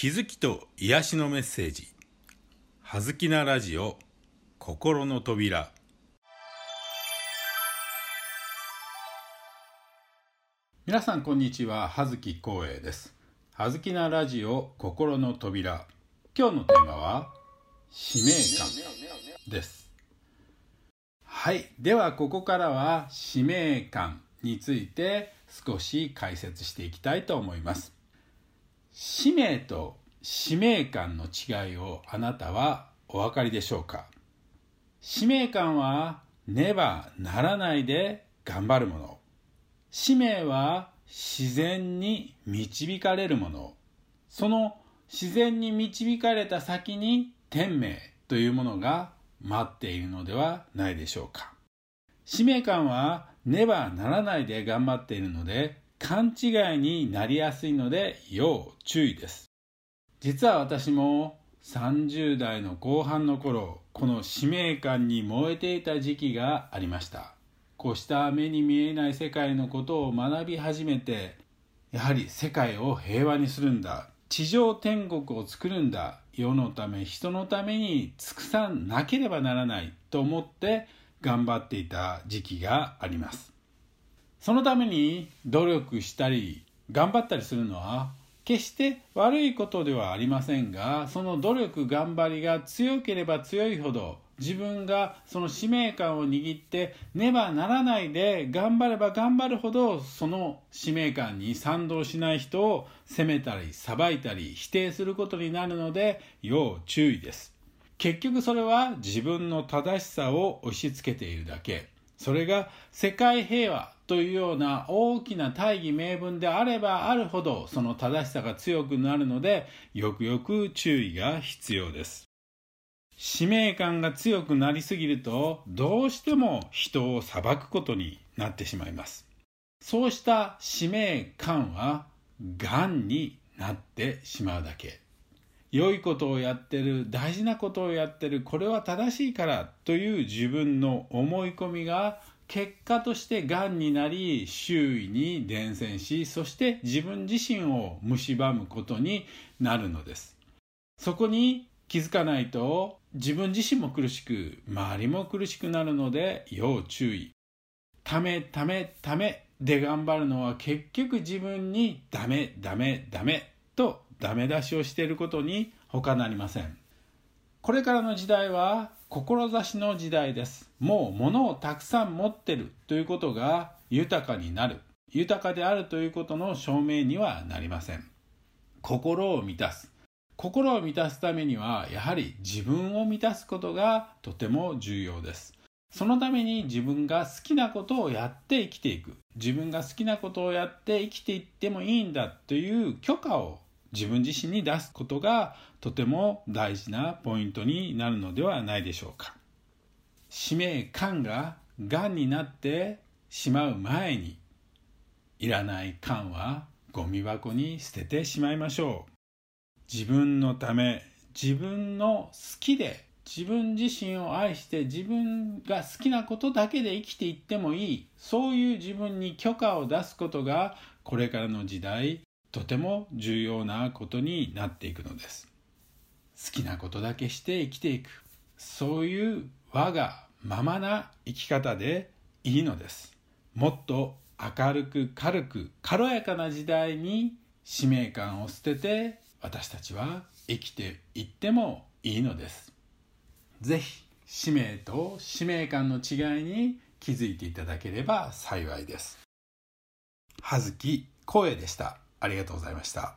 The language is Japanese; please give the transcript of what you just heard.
気づきと癒しのメッセージ「はずきなラジオ心の扉」皆さんこんにちは。葉月光栄です。はずきなラジオ心の扉。今日のテーマは使命感です。はい。ではここからは使命感について少し解説していきたいと思います。使命と使命感の違いをあなたはお分かりでしょうか？使命感はねばならないで頑張るもの。使命は自然に導かれるもの。その自然に導かれた先に天命というものが待っているのではないでしょうか？使命感はねばならないで頑張っているので勘違いになりやすいので要注意です。実は私も30代の後半の頃この使命感に燃えていた時期がありました。こうした目に見えない世界のことを学び始めてやはり世界を平和にするんだ。地上天国を作るんだ。世のため人のために尽くさなければならないと思って頑張っていた時期があります。そのために努力したり頑張ったりするのは決して悪いことではありませんがその努力頑張りが強ければ強いほど自分がその使命感を握ってねばならないで頑張れば頑張るほどその使命感に賛同しない人を責めたり裁いたり否定することになるので要注意です。結局それは自分の正しさを押し付けているだけ。それが世界平和というような大きな大義名分であればあるほどその正しさが強くなるのでよくよく注意が必要です。使命感が強くなりすぎるとどうしても人を裁くことになってしまいます。そうした使命感は癌になってしまうだけ。良いことをやってる大事なことをやってるこれは正しいからという自分の思い込みが結果としてがんになり周囲に伝染しそして自分自身を蝕むことになるのです。そこに気づかないと自分自身も苦しく周りも苦しくなるので要注意。ためためためで頑張るのは結局自分にダメダメダメとダメ出しをしていることに他なりません。これからの時代は志の時代です。もう物をたくさん持ってるということが豊かになる。豊かであるということの証明にはなりません。心を満たす。心を満たすためにはやはり自分を満たすことがとても重要です。そのために自分が好きなことをやって生きていく。自分が好きなことをやって生きていってもいいんだという許可を自分自身に出すことがとても大事なポイントになるのではないでしょうか。使命感ががんになってしまう前にいらない感はゴミ箱に捨ててしまいましょう。自分のため自分の好きで自分自身を愛して自分が好きなことだけで生きていってもいい。そういう自分に許可を出すことがこれからの時代とても重要なことになっていくのです。好きなことだけして生きていく。そういう我がままな生き方でいいのです。もっと明るく軽く軽やかな時代に使命感を捨てて私たちは生きていってもいいのです。ぜひ使命と使命感の違いに気づいていただければ幸いです。葉月光栄でした。ありがとうございました。